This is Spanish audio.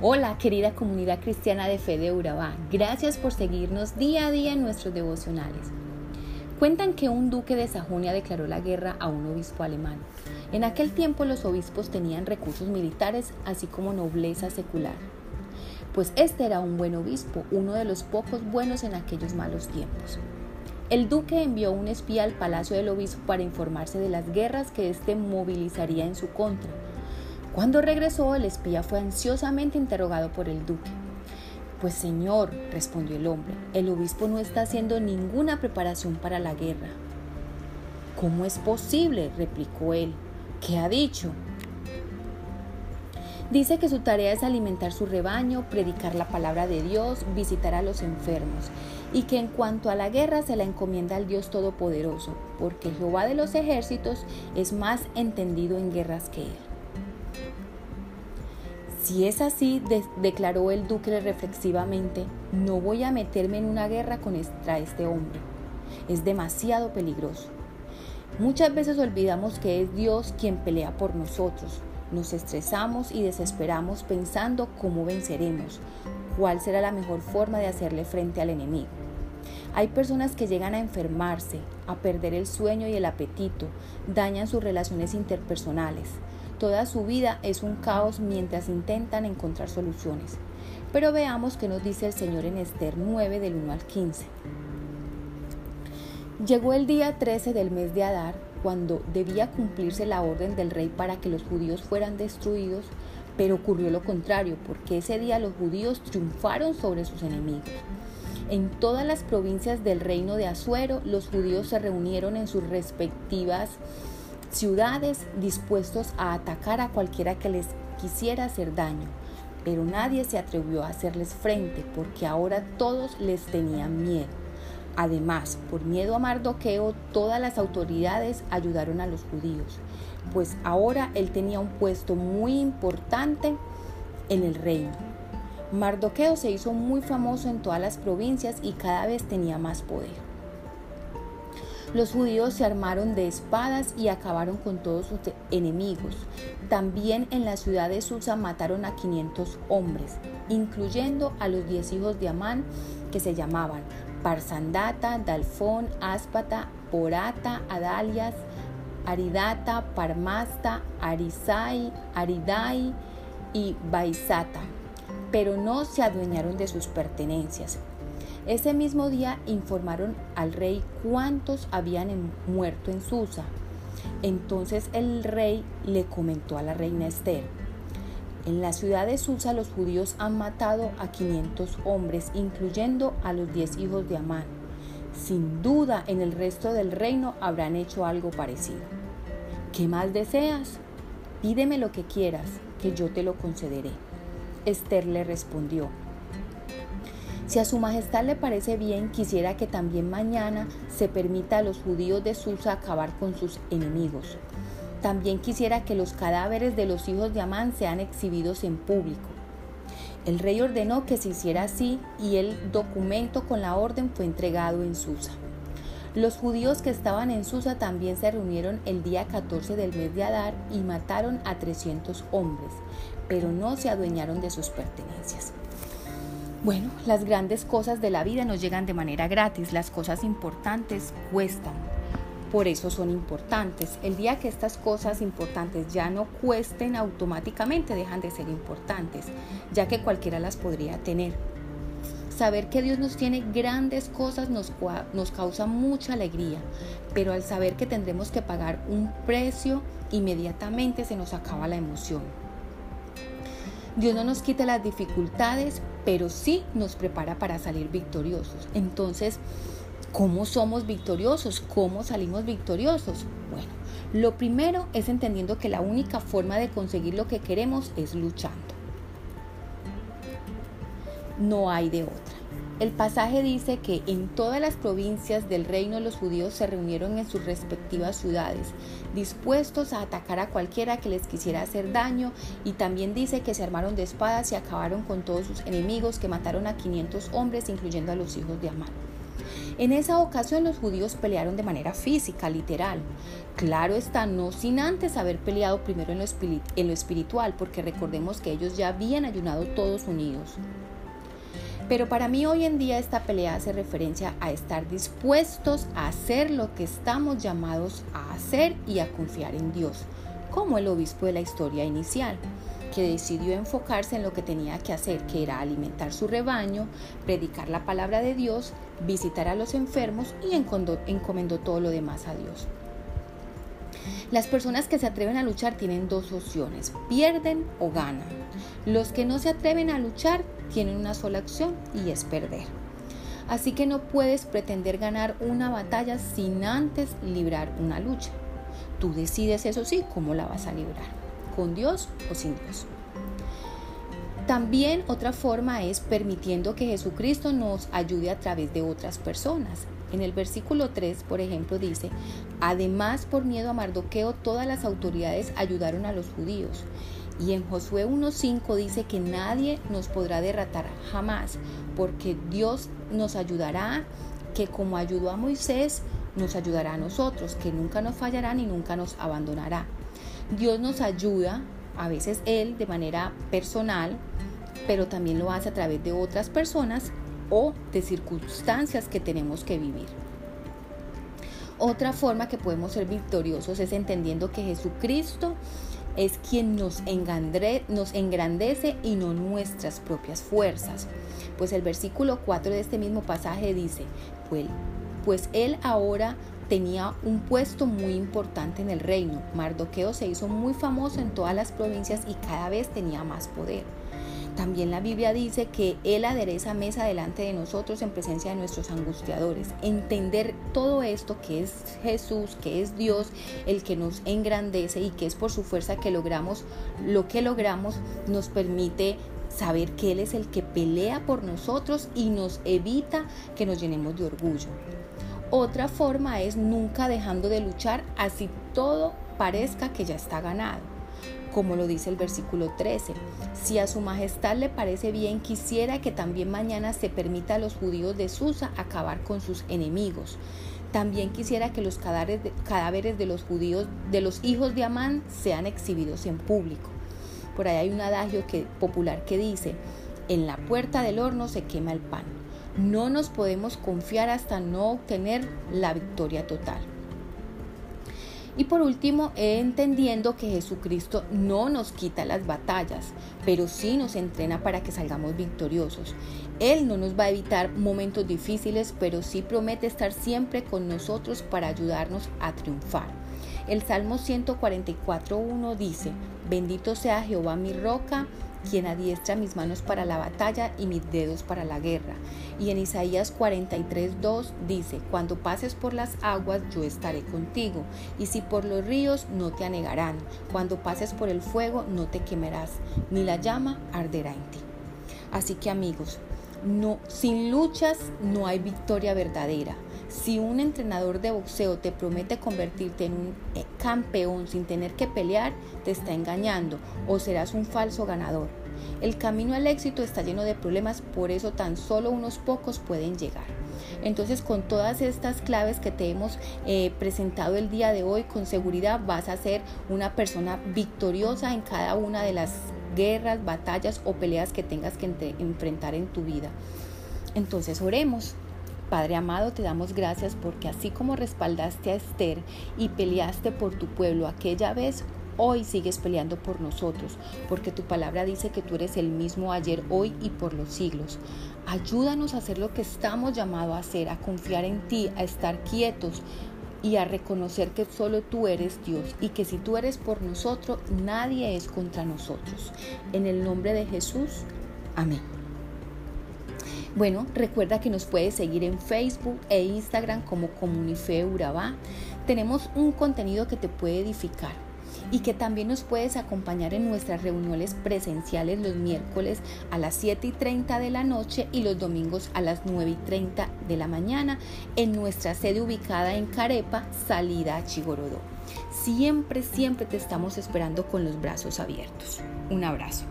Hola querida comunidad cristiana de fe de Urabá, gracias por seguirnos día a día en nuestros devocionales. Cuentan que un duque de Sajonia declaró la guerra a un obispo alemán. En aquel tiempo los obispos tenían recursos militares así como nobleza secular. Pues este era un buen obispo, uno de los pocos buenos en aquellos malos tiempos. El duque envió un espía al palacio del obispo para informarse de las guerras que éste movilizaría en su contra cuando regresó, el espía fue ansiosamente interrogado por el duque. Pues señor, respondió el hombre, el obispo no está haciendo ninguna preparación para la guerra. ¿Cómo es posible? replicó él. ¿Qué ha dicho? Dice que su tarea es alimentar su rebaño, predicar la palabra de Dios, visitar a los enfermos, y que en cuanto a la guerra se la encomienda al Dios Todopoderoso, porque Jehová de los ejércitos es más entendido en guerras que él. Si es así, declaró el duque reflexivamente, no voy a meterme en una guerra contra este hombre. Es demasiado peligroso. Muchas veces olvidamos que es Dios quien pelea por nosotros. Nos estresamos y desesperamos pensando cómo venceremos, cuál será la mejor forma de hacerle frente al enemigo. Hay personas que llegan a enfermarse, a perder el sueño y el apetito, dañan sus relaciones interpersonales, Toda su vida es un caos mientras intentan encontrar soluciones. Pero veamos qué nos dice el Señor en Esther 9 del 1 al 15. Llegó el día 13 del mes de Adar, cuando debía cumplirse la orden del rey para que los judíos fueran destruidos, pero ocurrió lo contrario, porque ese día los judíos triunfaron sobre sus enemigos. En todas las provincias del reino de Asuero, los judíos se reunieron en sus respectivas ciudades dispuestos a atacar a cualquiera que les quisiera hacer daño, pero nadie se atrevió a hacerles frente porque ahora todos les tenían miedo. Además, por miedo a Mardoqueo, todas las autoridades ayudaron a los judíos, pues ahora él tenía un puesto muy importante en el reino. Mardoqueo se hizo muy famoso en todas las provincias y cada vez tenía más poder. Los judíos se armaron de espadas y acabaron con todos sus enemigos. También en la ciudad de Susa mataron a 500 hombres, incluyendo a los 10 hijos de Amán que se llamaban Parsandata, Dalfón, Áspata, Porata, Adalias, Aridata, Parmasta, Arisai, Aridai y Baisata, pero no se adueñaron de sus pertenencias. Ese mismo día informaron al rey cuántos habían muerto en Susa. Entonces el rey le comentó a la reina Esther, en la ciudad de Susa los judíos han matado a 500 hombres, incluyendo a los 10 hijos de Amán. Sin duda en el resto del reino habrán hecho algo parecido. ¿Qué más deseas? Pídeme lo que quieras, que yo te lo concederé. Esther le respondió, si a su majestad le parece bien, quisiera que también mañana se permita a los judíos de Susa acabar con sus enemigos. También quisiera que los cadáveres de los hijos de Amán sean exhibidos en público. El rey ordenó que se hiciera así y el documento con la orden fue entregado en Susa. Los judíos que estaban en Susa también se reunieron el día 14 del mes de Adar y mataron a 300 hombres, pero no se adueñaron de sus pertenencias. Bueno, las grandes cosas de la vida nos llegan de manera gratis, las cosas importantes cuestan. Por eso son importantes. El día que estas cosas importantes ya no cuesten, automáticamente dejan de ser importantes, ya que cualquiera las podría tener. Saber que Dios nos tiene grandes cosas nos, nos causa mucha alegría, pero al saber que tendremos que pagar un precio, inmediatamente se nos acaba la emoción. Dios no nos quita las dificultades, pero sí nos prepara para salir victoriosos. Entonces, ¿cómo somos victoriosos? ¿Cómo salimos victoriosos? Bueno, lo primero es entendiendo que la única forma de conseguir lo que queremos es luchando. No hay de otra. El pasaje dice que en todas las provincias del reino los judíos se reunieron en sus respectivas ciudades, dispuestos a atacar a cualquiera que les quisiera hacer daño, y también dice que se armaron de espadas y acabaron con todos sus enemigos, que mataron a 500 hombres, incluyendo a los hijos de Amán. En esa ocasión los judíos pelearon de manera física, literal. Claro está, no sin antes haber peleado primero en lo, en lo espiritual, porque recordemos que ellos ya habían ayunado todos unidos. Pero para mí hoy en día esta pelea hace referencia a estar dispuestos a hacer lo que estamos llamados a hacer y a confiar en Dios, como el obispo de la historia inicial que decidió enfocarse en lo que tenía que hacer, que era alimentar su rebaño, predicar la palabra de Dios, visitar a los enfermos y encomendó todo lo demás a Dios. Las personas que se atreven a luchar tienen dos opciones, pierden o ganan. Los que no se atreven a luchar tienen una sola opción y es perder. Así que no puedes pretender ganar una batalla sin antes librar una lucha. Tú decides eso sí cómo la vas a librar con Dios o sin Dios. También otra forma es permitiendo que Jesucristo nos ayude a través de otras personas. En el versículo 3, por ejemplo, dice, además por miedo a Mardoqueo todas las autoridades ayudaron a los judíos. Y en Josué 1.5 dice que nadie nos podrá derrotar jamás, porque Dios nos ayudará, que como ayudó a Moisés, nos ayudará a nosotros, que nunca nos fallará ni nunca nos abandonará. Dios nos ayuda, a veces Él de manera personal, pero también lo hace a través de otras personas o de circunstancias que tenemos que vivir. Otra forma que podemos ser victoriosos es entendiendo que Jesucristo es quien nos, nos engrandece y no nuestras propias fuerzas. Pues el versículo 4 de este mismo pasaje dice, pues, pues Él ahora tenía un puesto muy importante en el reino. Mardoqueo se hizo muy famoso en todas las provincias y cada vez tenía más poder. También la Biblia dice que Él adereza mesa delante de nosotros en presencia de nuestros angustiadores. Entender todo esto que es Jesús, que es Dios, el que nos engrandece y que es por su fuerza que logramos lo que logramos, nos permite saber que Él es el que pelea por nosotros y nos evita que nos llenemos de orgullo. Otra forma es nunca dejando de luchar así todo parezca que ya está ganado. Como lo dice el versículo 13, si a su majestad le parece bien, quisiera que también mañana se permita a los judíos de Susa acabar con sus enemigos. También quisiera que los cadáveres de los judíos, de los hijos de Amán, sean exhibidos en público. Por ahí hay un adagio popular que dice, en la puerta del horno se quema el pan. No nos podemos confiar hasta no obtener la victoria total. Y por último, entendiendo que Jesucristo no nos quita las batallas, pero sí nos entrena para que salgamos victoriosos. Él no nos va a evitar momentos difíciles, pero sí promete estar siempre con nosotros para ayudarnos a triunfar. El Salmo 144.1 dice, bendito sea Jehová mi roca quien adiestra mis manos para la batalla y mis dedos para la guerra. Y en Isaías 43.2 dice, cuando pases por las aguas yo estaré contigo, y si por los ríos no te anegarán, cuando pases por el fuego no te quemarás, ni la llama arderá en ti. Así que amigos, no, sin luchas no hay victoria verdadera. Si un entrenador de boxeo te promete convertirte en un eh, campeón sin tener que pelear, te está engañando o serás un falso ganador. El camino al éxito está lleno de problemas, por eso tan solo unos pocos pueden llegar. Entonces con todas estas claves que te hemos eh, presentado el día de hoy, con seguridad vas a ser una persona victoriosa en cada una de las guerras, batallas o peleas que tengas que enfrentar en tu vida. Entonces oremos. Padre amado, te damos gracias porque así como respaldaste a Esther y peleaste por tu pueblo aquella vez, hoy sigues peleando por nosotros, porque tu palabra dice que tú eres el mismo ayer, hoy y por los siglos. Ayúdanos a hacer lo que estamos llamados a hacer, a confiar en ti, a estar quietos y a reconocer que solo tú eres Dios y que si tú eres por nosotros, nadie es contra nosotros. En el nombre de Jesús, amén. Bueno, recuerda que nos puedes seguir en Facebook e Instagram como Comunife Urabá. Tenemos un contenido que te puede edificar y que también nos puedes acompañar en nuestras reuniones presenciales los miércoles a las 7 y 30 de la noche y los domingos a las 9 y 30 de la mañana en nuestra sede ubicada en Carepa, salida a Chigorodó. Siempre, siempre te estamos esperando con los brazos abiertos. Un abrazo.